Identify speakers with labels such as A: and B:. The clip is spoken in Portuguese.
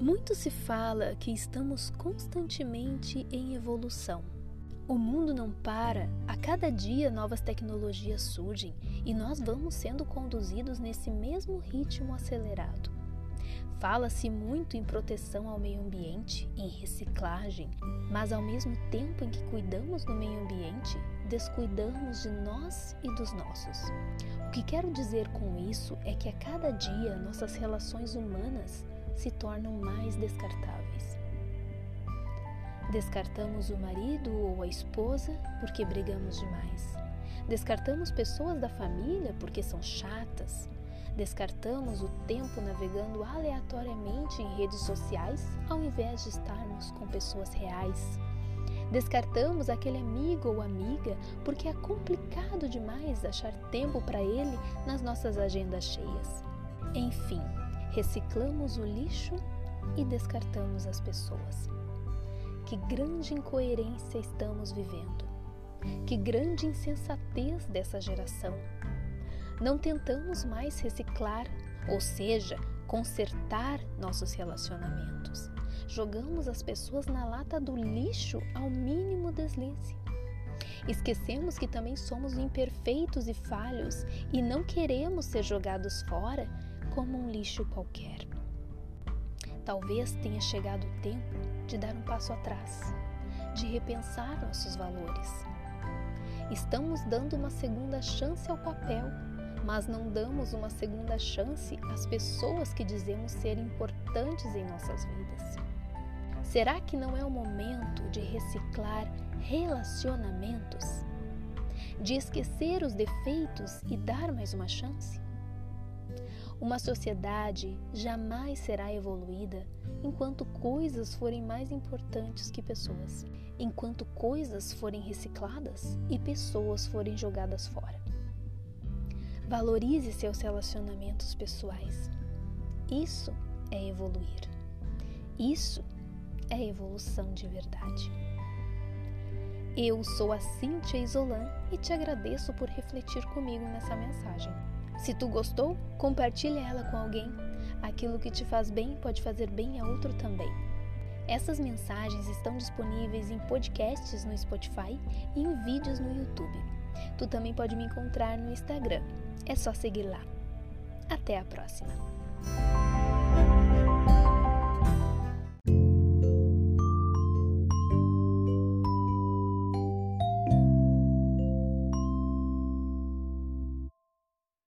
A: Muito se fala que estamos constantemente em evolução. O mundo não para, a cada dia novas tecnologias surgem e nós vamos sendo conduzidos nesse mesmo ritmo acelerado. Fala-se muito em proteção ao meio ambiente, em reciclagem, mas ao mesmo tempo em que cuidamos do meio ambiente, descuidamos de nós e dos nossos. O que quero dizer com isso é que a cada dia nossas relações humanas se tornam mais descartáveis. Descartamos o marido ou a esposa porque brigamos demais. Descartamos pessoas da família porque são chatas. Descartamos o tempo navegando aleatoriamente em redes sociais ao invés de estarmos com pessoas reais. Descartamos aquele amigo ou amiga porque é complicado demais achar tempo para ele nas nossas agendas cheias. Enfim, reciclamos o lixo e descartamos as pessoas. Que grande incoerência estamos vivendo! Que grande insensatez dessa geração! Não tentamos mais reciclar, ou seja, consertar nossos relacionamentos. Jogamos as pessoas na lata do lixo ao mínimo deslize. Esquecemos que também somos imperfeitos e falhos e não queremos ser jogados fora como um lixo qualquer. Talvez tenha chegado o tempo de dar um passo atrás, de repensar nossos valores. Estamos dando uma segunda chance ao papel, mas não damos uma segunda chance às pessoas que dizemos ser importantes em nossas vidas. Será que não é o momento de reciclar relacionamentos? De esquecer os defeitos e dar mais uma chance? Uma sociedade jamais será evoluída enquanto coisas forem mais importantes que pessoas, enquanto coisas forem recicladas e pessoas forem jogadas fora. Valorize seus relacionamentos pessoais. Isso é evoluir. Isso é evolução de verdade. Eu sou a Cíntia Isolan e te agradeço por refletir comigo nessa mensagem. Se tu gostou, compartilha ela com alguém. Aquilo que te faz bem pode fazer bem a outro também. Essas mensagens estão disponíveis em podcasts no Spotify e em vídeos no YouTube. Tu também pode me encontrar no Instagram. É só seguir lá. Até a próxima!